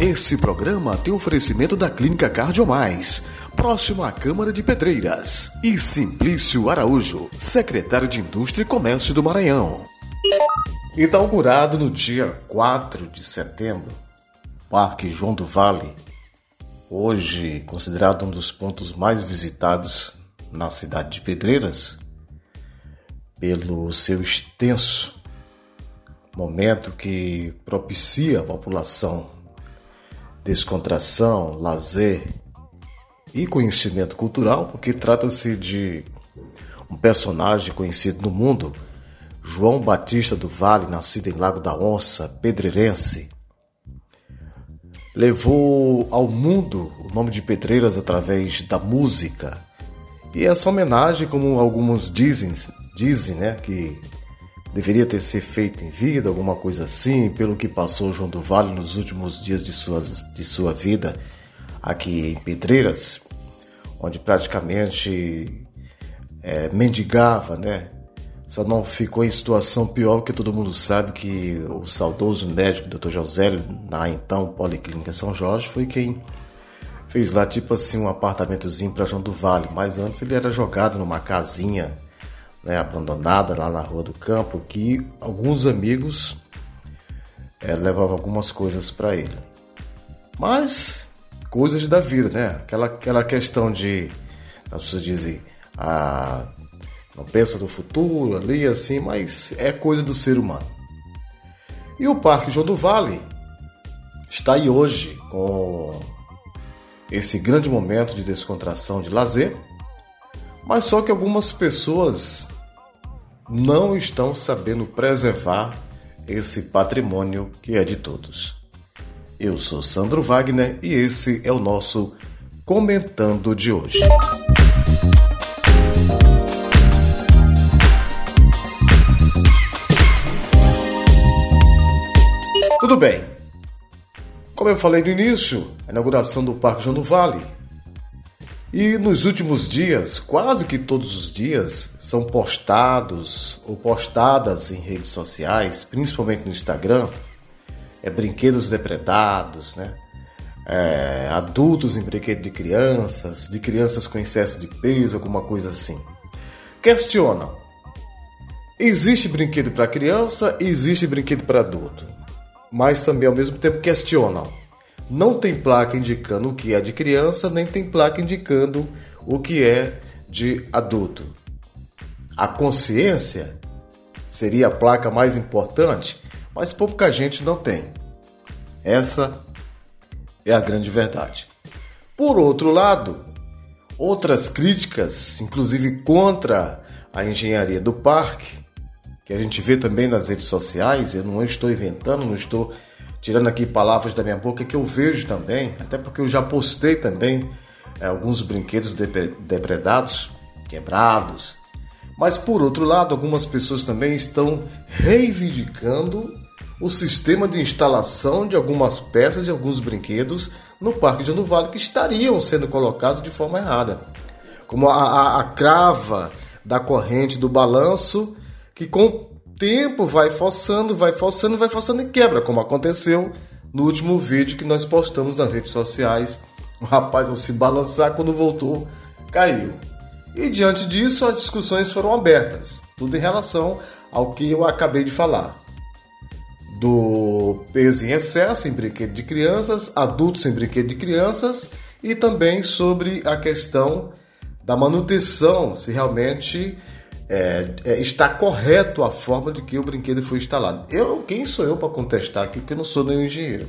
Esse programa tem oferecimento da Clínica Cardiomais, próximo à Câmara de Pedreiras, e Simplício Araújo, secretário de Indústria e Comércio do Maranhão. Inaugurado no dia 4 de setembro, Parque João do Vale, hoje considerado um dos pontos mais visitados na cidade de Pedreiras, pelo seu extenso momento que propicia a população descontração, lazer e conhecimento cultural, porque trata-se de um personagem conhecido no mundo, João Batista do Vale, nascido em Lago da Onça, pedreirense. Levou ao mundo o nome de Pedreiras através da música. E essa homenagem, como alguns dizem, dizem, né, que deveria ter sido feito em vida, alguma coisa assim, pelo que passou João do Vale nos últimos dias de, suas, de sua vida aqui em Pedreiras, onde praticamente é, mendigava, né? Só não ficou em situação pior, porque todo mundo sabe que o saudoso médico Dr. Josélio, na então Policlínica São Jorge, foi quem fez lá tipo assim um apartamentozinho para João do Vale, mas antes ele era jogado numa casinha né, abandonada lá na Rua do Campo, que alguns amigos é, levavam algumas coisas para ele. Mas coisas da vida, né? Aquela, aquela questão de as pessoas dizem, ah, não pensa no futuro ali assim, mas é coisa do ser humano. E o Parque João do Vale está aí hoje com esse grande momento de descontração, de lazer, mas só que algumas pessoas não estão sabendo preservar esse patrimônio que é de todos. Eu sou Sandro Wagner e esse é o nosso Comentando de hoje. Tudo bem. Como eu falei no início, a inauguração do Parque João do Vale e nos últimos dias, quase que todos os dias, são postados ou postadas em redes sociais, principalmente no Instagram, é, brinquedos depredados, né? É, adultos em brinquedo de crianças, de crianças com excesso de peso, alguma coisa assim. Questionam. Existe brinquedo para criança e existe brinquedo para adulto. Mas também ao mesmo tempo questionam não tem placa indicando o que é de criança, nem tem placa indicando o que é de adulto. A consciência seria a placa mais importante, mas pouca gente não tem. Essa é a grande verdade. Por outro lado, outras críticas, inclusive contra a engenharia do parque, que a gente vê também nas redes sociais, eu não estou inventando, não estou tirando aqui palavras da minha boca, que eu vejo também, até porque eu já postei também é, alguns brinquedos depredados, quebrados. Mas por outro lado, algumas pessoas também estão reivindicando o sistema de instalação de algumas peças e alguns brinquedos no Parque de Vale que estariam sendo colocados de forma errada. Como a, a, a crava da corrente do balanço, que com tempo vai forçando, vai forçando, vai forçando e quebra, como aconteceu no último vídeo que nós postamos nas redes sociais. O rapaz, ao se balançar, quando voltou, caiu. E diante disso, as discussões foram abertas, tudo em relação ao que eu acabei de falar. Do peso em excesso em brinquedo de crianças, adultos em brinquedo de crianças e também sobre a questão da manutenção, se realmente é, é, está correto a forma de que o brinquedo foi instalado. Eu, quem sou eu para contestar aqui, porque eu não sou nenhum engenheiro.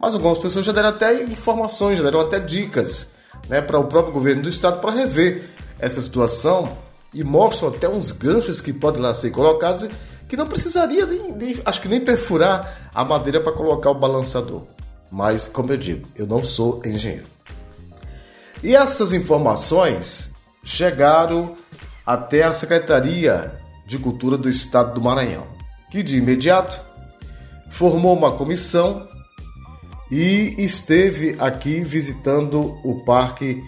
Mas algumas pessoas já deram até informações, já deram até dicas né, para o próprio governo do estado para rever essa situação e mostram até uns ganchos que podem lá ser colocados que não precisaria nem, nem acho que nem perfurar a madeira para colocar o balançador. Mas, como eu digo, eu não sou engenheiro. E essas informações chegaram até a Secretaria de Cultura do Estado do Maranhão, que de imediato formou uma comissão e esteve aqui visitando o Parque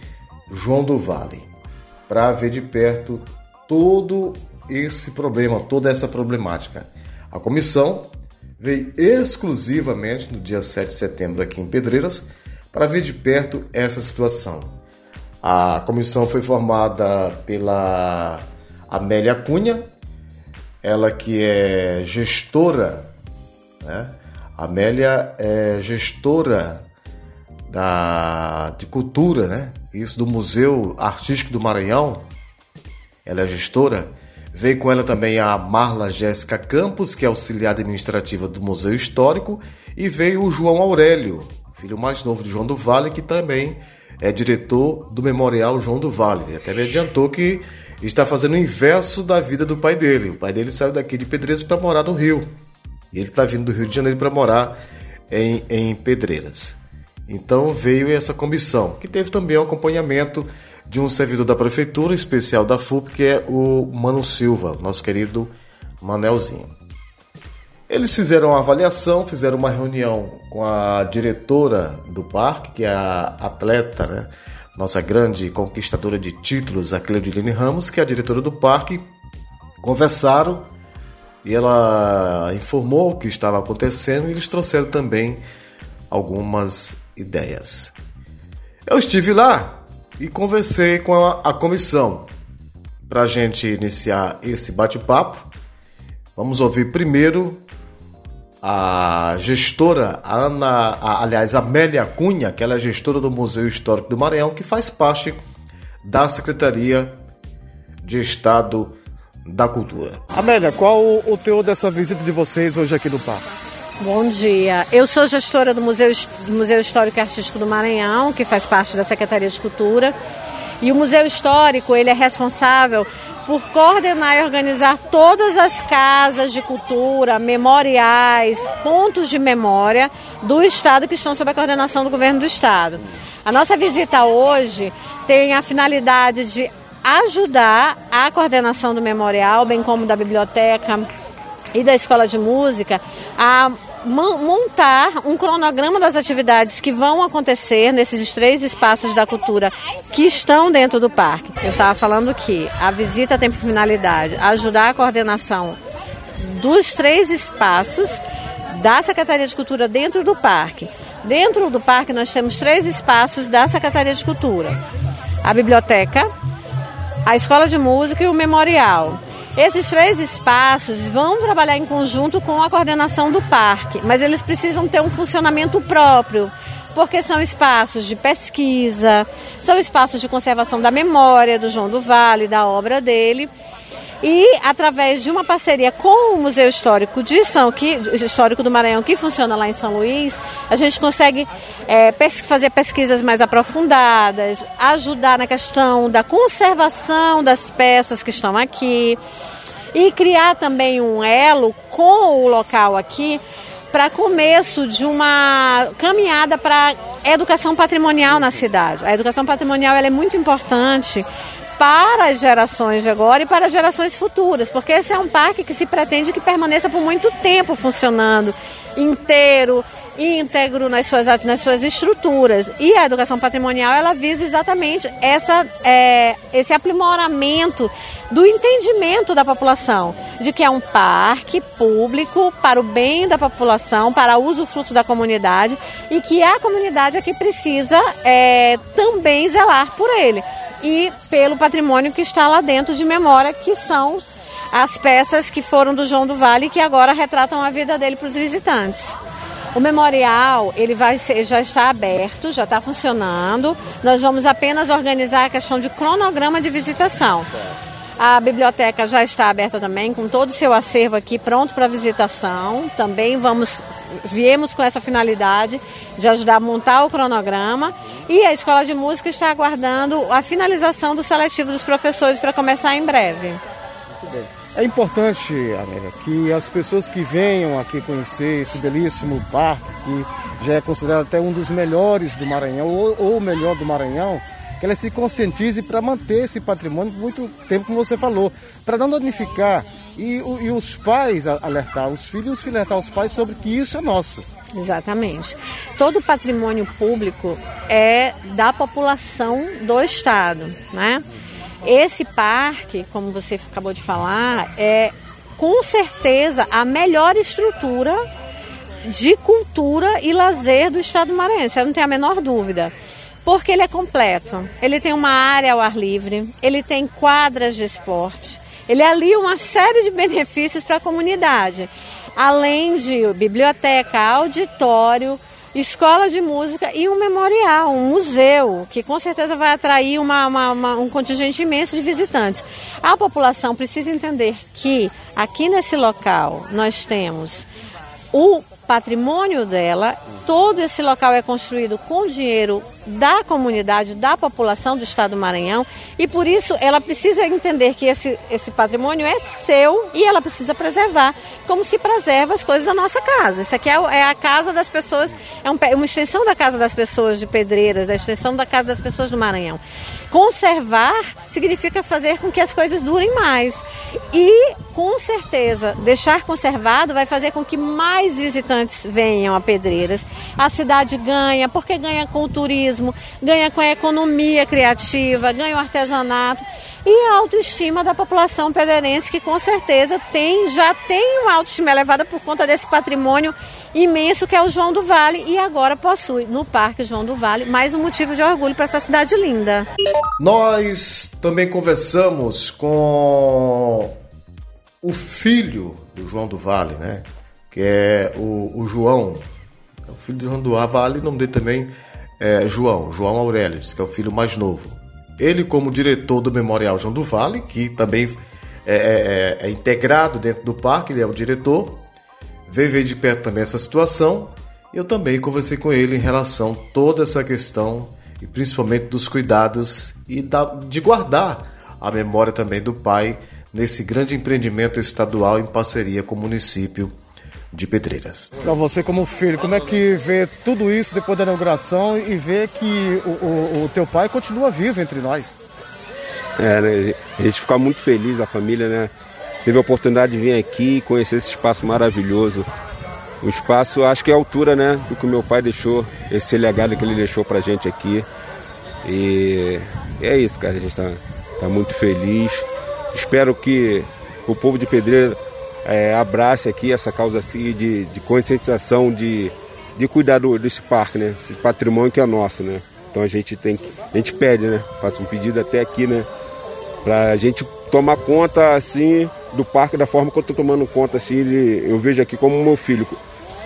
João do Vale para ver de perto todo esse problema, toda essa problemática. A comissão veio exclusivamente no dia 7 de setembro aqui em Pedreiras para ver de perto essa situação. A comissão foi formada pela Amélia Cunha, ela que é gestora, né? Amélia é gestora da, de cultura, né? Isso do Museu Artístico do Maranhão. Ela é gestora. Veio com ela também a Marla Jéssica Campos, que é auxiliar administrativa do Museu Histórico, e veio o João Aurélio, filho mais novo de João do Vale, que também é diretor do Memorial João do Vale. Até me adiantou que está fazendo o inverso da vida do pai dele. O pai dele saiu daqui de Pedreiras para morar no Rio. E ele está vindo do Rio de Janeiro para morar em, em Pedreiras. Então veio essa comissão, que teve também o acompanhamento de um servidor da prefeitura especial da FUP, que é o Mano Silva, nosso querido Manelzinho. Eles fizeram uma avaliação, fizeram uma reunião com a diretora do parque, que é a atleta, né? nossa grande conquistadora de títulos, a Cleudilene Ramos, que é a diretora do parque. Conversaram e ela informou o que estava acontecendo e eles trouxeram também algumas ideias. Eu estive lá e conversei com a, a comissão para a gente iniciar esse bate-papo. Vamos ouvir primeiro a gestora a Ana, a, aliás, Amélia Cunha, que ela é gestora do Museu Histórico do Maranhão, que faz parte da Secretaria de Estado da Cultura. Amélia, qual o, o teor dessa visita de vocês hoje aqui no parque? Bom dia. Eu sou gestora do Museu, do Museu Histórico e Artístico do Maranhão, que faz parte da Secretaria de Cultura. E o Museu Histórico, ele é responsável por coordenar e organizar todas as casas de cultura, memoriais, pontos de memória do Estado que estão sob a coordenação do governo do Estado. A nossa visita hoje tem a finalidade de ajudar a coordenação do memorial, bem como da biblioteca e da escola de música, a montar um cronograma das atividades que vão acontecer nesses três espaços da cultura que estão dentro do parque. Eu estava falando que a visita tem por finalidade ajudar a coordenação dos três espaços da Secretaria de Cultura dentro do parque. Dentro do parque nós temos três espaços da Secretaria de Cultura: a biblioteca, a escola de música e o memorial. Esses três espaços vão trabalhar em conjunto com a coordenação do parque, mas eles precisam ter um funcionamento próprio, porque são espaços de pesquisa, são espaços de conservação da memória do João do Vale, da obra dele. E através de uma parceria com o Museu Histórico de São que, Histórico do Maranhão, que funciona lá em São Luís, a gente consegue é, pes fazer pesquisas mais aprofundadas, ajudar na questão da conservação das peças que estão aqui e criar também um elo com o local aqui para começo de uma caminhada para educação patrimonial na cidade. A educação patrimonial é muito importante para as gerações de agora e para as gerações futuras, porque esse é um parque que se pretende que permaneça por muito tempo funcionando inteiro, íntegro nas suas, nas suas estruturas. E a educação patrimonial ela visa exatamente essa, é, esse aprimoramento do entendimento da população, de que é um parque público para o bem da população, para uso fruto da comunidade e que a comunidade aqui precisa é, também zelar por ele e pelo patrimônio que está lá dentro de memória, que são as peças que foram do João do Vale e que agora retratam a vida dele para os visitantes. O memorial ele vai ser, já está aberto, já está funcionando. Nós vamos apenas organizar a questão de cronograma de visitação. A biblioteca já está aberta também, com todo o seu acervo aqui pronto para visitação. Também vamos, viemos com essa finalidade de ajudar a montar o cronograma. E a Escola de Música está aguardando a finalização do seletivo dos professores para começar em breve. É importante, Amélia, que as pessoas que venham aqui conhecer esse belíssimo parque, que já é considerado até um dos melhores do Maranhão, ou o melhor do Maranhão, que ela se conscientize para manter esse patrimônio por muito tempo, como você falou, para não danificar e, e, os pais alertar os filhos e os filhos alertar os pais sobre que isso é nosso. Exatamente. Todo patrimônio público é da população do Estado, né? Esse parque, como você acabou de falar, é com certeza a melhor estrutura de cultura e lazer do estado do Maranhão, eu não tenho a menor dúvida. Porque ele é completo. Ele tem uma área ao ar livre, ele tem quadras de esporte, ele alia uma série de benefícios para a comunidade, além de biblioteca, auditório, escola de música e um memorial, um museu, que com certeza vai atrair uma, uma, uma, um contingente imenso de visitantes. A população precisa entender que aqui nesse local nós temos o patrimônio dela. Todo esse local é construído com dinheiro da comunidade, da população do estado do Maranhão, e por isso ela precisa entender que esse, esse patrimônio é seu e ela precisa preservar, como se preserva as coisas da nossa casa. Isso aqui é, é a casa das pessoas, é um, uma extensão da casa das pessoas de Pedreiras, da extensão da casa das pessoas do Maranhão. Conservar significa fazer com que as coisas durem mais. E, com certeza, deixar conservado vai fazer com que mais visitantes venham a Pedreiras. A cidade ganha, porque ganha com o turismo, ganha com a economia criativa, ganha o artesanato e a autoestima da população pedreirense, que com certeza tem, já tem uma autoestima elevada por conta desse patrimônio imenso que é o João do Vale e agora possui no Parque João do Vale mais um motivo de orgulho para essa cidade linda. Nós também conversamos com o filho do João do Vale, né? Que é o, o João, é o filho do João do Vale, nome dele também é João, João Aurélio, que é o filho mais novo. Ele, como diretor do Memorial João do Vale, que também é, é, é, é integrado dentro do parque, ele é o diretor, veio ver de perto também essa situação. Eu também conversei com ele em relação a toda essa questão e principalmente dos cuidados e da, de guardar a memória também do pai nesse grande empreendimento estadual em parceria com o município de Pedreiras. Para você como filho, como é que vê tudo isso depois da inauguração e vê que o, o, o teu pai continua vivo entre nós? É, né? A gente fica muito feliz, a família, né? Teve a oportunidade de vir aqui e conhecer esse espaço maravilhoso. O espaço, acho que é a altura, né, do que meu pai deixou, esse legado que ele deixou pra gente aqui. E é isso, cara, a gente tá, tá muito feliz. Espero que o povo de Pedreira é, abrace aqui essa causa assim, de, de conscientização, de, de cuidar do, desse parque, né, esse patrimônio que é nosso, né. Então a gente tem que, a gente pede, né, faça um pedido até aqui, né, pra gente tomar conta assim do parque da forma que eu estou tomando conta, assim, de, eu vejo aqui como meu filho.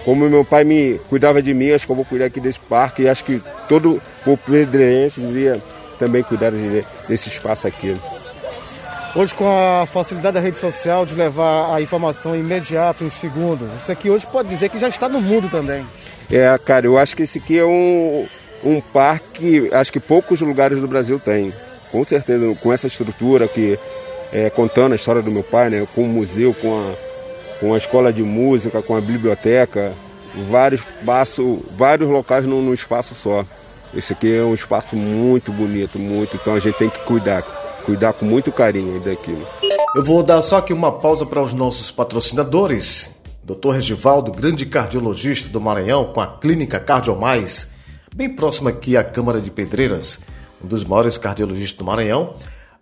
Como meu pai me cuidava de mim, acho que eu vou cuidar aqui desse parque e acho que todo o pedreirense devia também cuidar desse espaço aqui. Hoje, com a facilidade da rede social de levar a informação imediata, em segundos, isso aqui hoje pode dizer que já está no mundo também. É, cara, eu acho que esse aqui é um, um parque acho que poucos lugares do Brasil têm. Com certeza, com essa estrutura que é, contando a história do meu pai, né, com o museu, com a, com a escola de música, com a biblioteca, vários espaços, vários locais num, num espaço só. Esse aqui é um espaço muito bonito, muito, então a gente tem que cuidar, cuidar com muito carinho daquilo. Eu vou dar só aqui uma pausa para os nossos patrocinadores. Dr. Regivaldo, grande cardiologista do Maranhão, com a clínica Cardiomais, bem próximo aqui à Câmara de Pedreiras, um dos maiores cardiologistas do Maranhão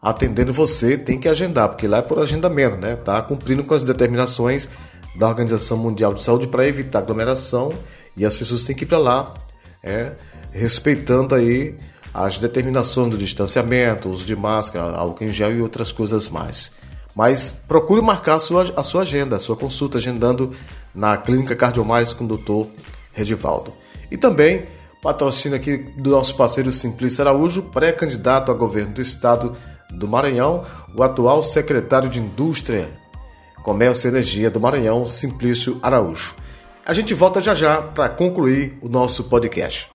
atendendo você, tem que agendar, porque lá é por agendamento, né? Tá cumprindo com as determinações da Organização Mundial de Saúde para evitar aglomeração e as pessoas têm que ir para lá, é, respeitando aí as determinações do distanciamento, uso de máscara, álcool em gel e outras coisas mais. Mas procure marcar a sua, a sua agenda, a sua consulta, agendando na Clínica Cardiomais com o Dr. Regivaldo. E também patrocínio aqui do nosso parceiro Simplício Araújo, pré-candidato a governo do estado do Maranhão, o atual secretário de Indústria, Comércio e Energia do Maranhão, Simplício Araújo. A gente volta já já para concluir o nosso podcast.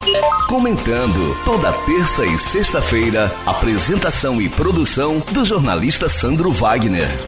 Comentando toda terça e sexta-feira, apresentação e produção do jornalista Sandro Wagner.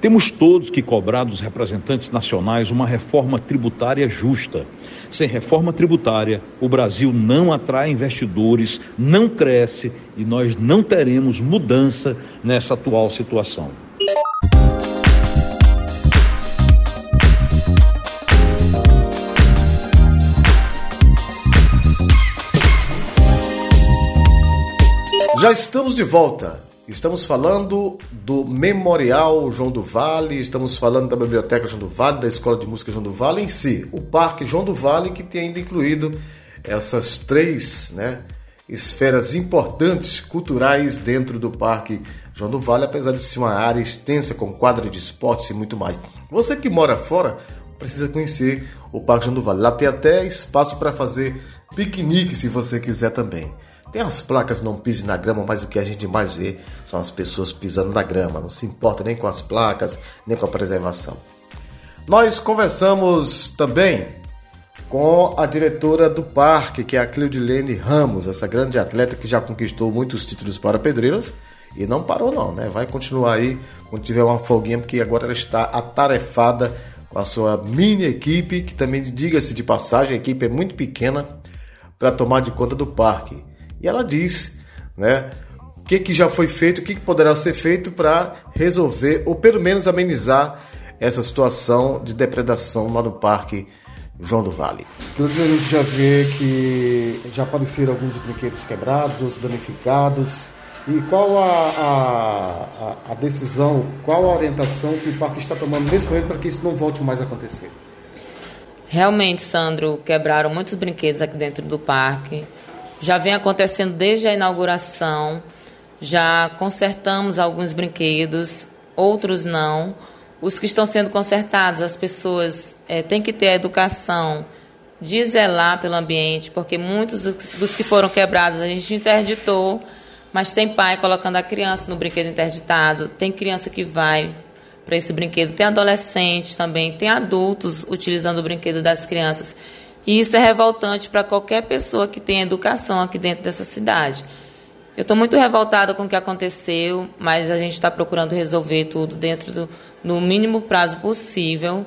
Temos todos que cobrar dos representantes nacionais uma reforma tributária justa. Sem reforma tributária, o Brasil não atrai investidores, não cresce e nós não teremos mudança nessa atual situação. Já estamos de volta. Estamos falando do Memorial João do Vale, estamos falando da Biblioteca João do Vale, da Escola de Música João do Vale em si, o Parque João do Vale, que tem ainda incluído essas três né, esferas importantes culturais dentro do Parque João do Vale, apesar de ser uma área extensa com quadra de esportes e muito mais. Você que mora fora precisa conhecer o Parque João do Vale. Lá tem até espaço para fazer piquenique se você quiser também. Tem as placas não pise na grama, mas o que a gente mais vê são as pessoas pisando na grama. Não se importa nem com as placas, nem com a preservação. Nós conversamos também com a diretora do parque, que é a Cleudilene Ramos, essa grande atleta que já conquistou muitos títulos para Pedreiras e não parou não, né? Vai continuar aí quando tiver uma folguinha, porque agora ela está atarefada com a sua mini equipe, que também, diga-se de passagem, a equipe é muito pequena para tomar de conta do parque. E ela diz, né, o que, que já foi feito, o que, que poderá ser feito para resolver ou pelo menos amenizar essa situação de depredação lá no Parque João do Vale. Inclusive a gente já vê que já apareceram alguns brinquedos quebrados, outros danificados. E qual a, a, a, decisão, qual a orientação que o parque está tomando nesse momento para que isso não volte mais a acontecer? Realmente, Sandro, quebraram muitos brinquedos aqui dentro do parque já vem acontecendo desde a inauguração. Já consertamos alguns brinquedos, outros não. Os que estão sendo consertados, as pessoas é, têm que ter a educação de zelar pelo ambiente, porque muitos dos que foram quebrados a gente interditou, mas tem pai colocando a criança no brinquedo interditado, tem criança que vai para esse brinquedo, tem adolescentes também, tem adultos utilizando o brinquedo das crianças. E isso é revoltante para qualquer pessoa que tenha educação aqui dentro dessa cidade. Eu estou muito revoltada com o que aconteceu, mas a gente está procurando resolver tudo dentro do no mínimo prazo possível.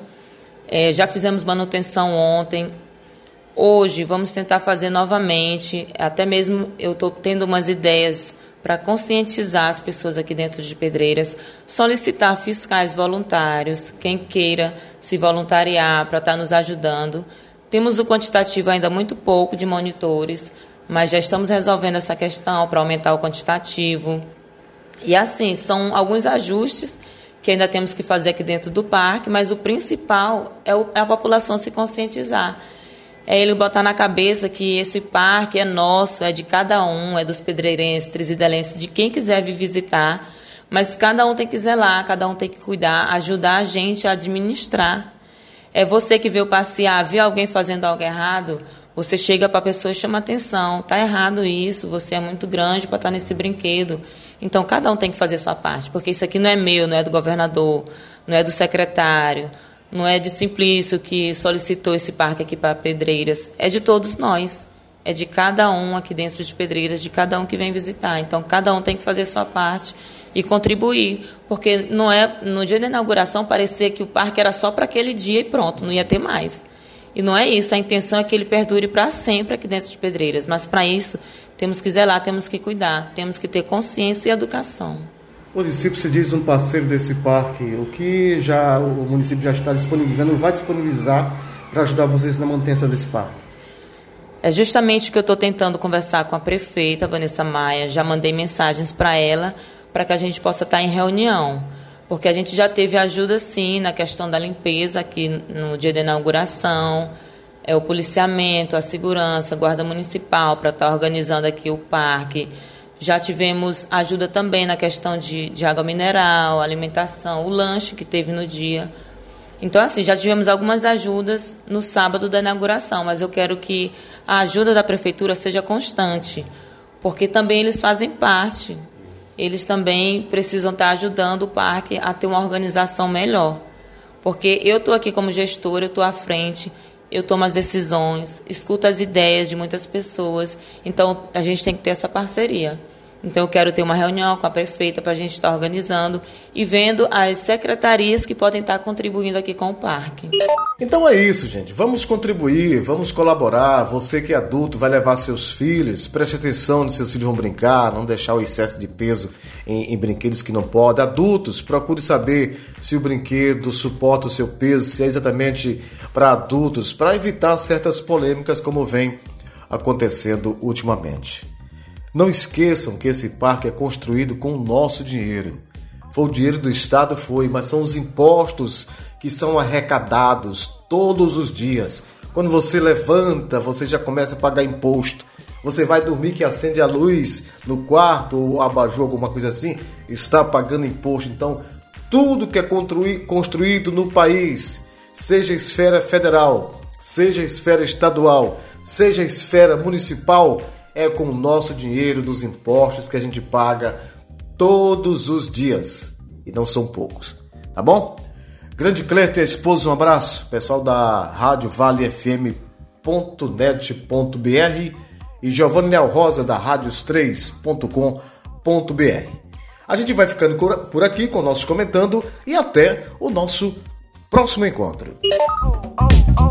É, já fizemos manutenção ontem. Hoje vamos tentar fazer novamente. Até mesmo eu estou tendo umas ideias para conscientizar as pessoas aqui dentro de Pedreiras, solicitar fiscais voluntários, quem queira se voluntariar para estar tá nos ajudando. Temos o quantitativo ainda muito pouco de monitores, mas já estamos resolvendo essa questão para aumentar o quantitativo. E assim, são alguns ajustes que ainda temos que fazer aqui dentro do parque, mas o principal é, o, é a população se conscientizar. É ele botar na cabeça que esse parque é nosso, é de cada um, é dos pedreirenses, trisidelenses, de quem quiser vir visitar. Mas cada um tem que zelar, cada um tem que cuidar, ajudar a gente a administrar é você que veio passear, viu alguém fazendo algo errado, você chega para a pessoa e chama atenção. Tá errado isso, você é muito grande para estar tá nesse brinquedo. Então cada um tem que fazer sua parte, porque isso aqui não é meu, não é do governador, não é do secretário, não é de Simplício que solicitou esse parque aqui para Pedreiras, é de todos nós. É de cada um aqui dentro de Pedreiras, de cada um que vem visitar. Então cada um tem que fazer sua parte e contribuir, porque não é no dia da inauguração parecia que o parque era só para aquele dia e pronto, não ia ter mais. E não é isso, a intenção é que ele perdure para sempre aqui dentro de Pedreiras, mas para isso temos que zelar, temos que cuidar, temos que ter consciência e educação. O município se diz um parceiro desse parque, o que já o município já está disponibilizando, vai disponibilizar para ajudar vocês na manutenção desse parque? É justamente o que eu estou tentando conversar com a prefeita, Vanessa Maia. Já mandei mensagens para ela para que a gente possa estar tá em reunião. Porque a gente já teve ajuda, sim, na questão da limpeza aqui no dia da inauguração, é o policiamento, a segurança, a guarda municipal para estar tá organizando aqui o parque. Já tivemos ajuda também na questão de, de água mineral, alimentação, o lanche que teve no dia. Então, assim, já tivemos algumas ajudas no sábado da inauguração, mas eu quero que a ajuda da prefeitura seja constante, porque também eles fazem parte. Eles também precisam estar ajudando o parque a ter uma organização melhor. Porque eu estou aqui como gestora, eu estou à frente, eu tomo as decisões, escuto as ideias de muitas pessoas. Então, a gente tem que ter essa parceria. Então, eu quero ter uma reunião com a prefeita para a gente estar organizando e vendo as secretarias que podem estar contribuindo aqui com o parque. Então é isso, gente. Vamos contribuir, vamos colaborar. Você que é adulto vai levar seus filhos, preste atenção se seus filhos vão brincar, não deixar o excesso de peso em, em brinquedos que não pode. Adultos, procure saber se o brinquedo suporta o seu peso, se é exatamente para adultos, para evitar certas polêmicas como vem acontecendo ultimamente. Não esqueçam que esse parque é construído com o nosso dinheiro. Foi o dinheiro do Estado, foi, mas são os impostos que são arrecadados todos os dias. Quando você levanta, você já começa a pagar imposto. Você vai dormir que acende a luz no quarto ou abajur, alguma coisa assim, está pagando imposto. Então, tudo que é construído no país, seja esfera federal, seja esfera estadual, seja esfera municipal, é com o nosso dinheiro dos impostos que a gente paga todos os dias. E não são poucos. Tá bom? Grande Cleto a esposa, um abraço. Pessoal da Rádio Vale FM.net.br e Giovanni Nel Rosa da Rádios3.com.br. A gente vai ficando por aqui com o nosso comentando e até o nosso próximo encontro. Oh, oh, oh.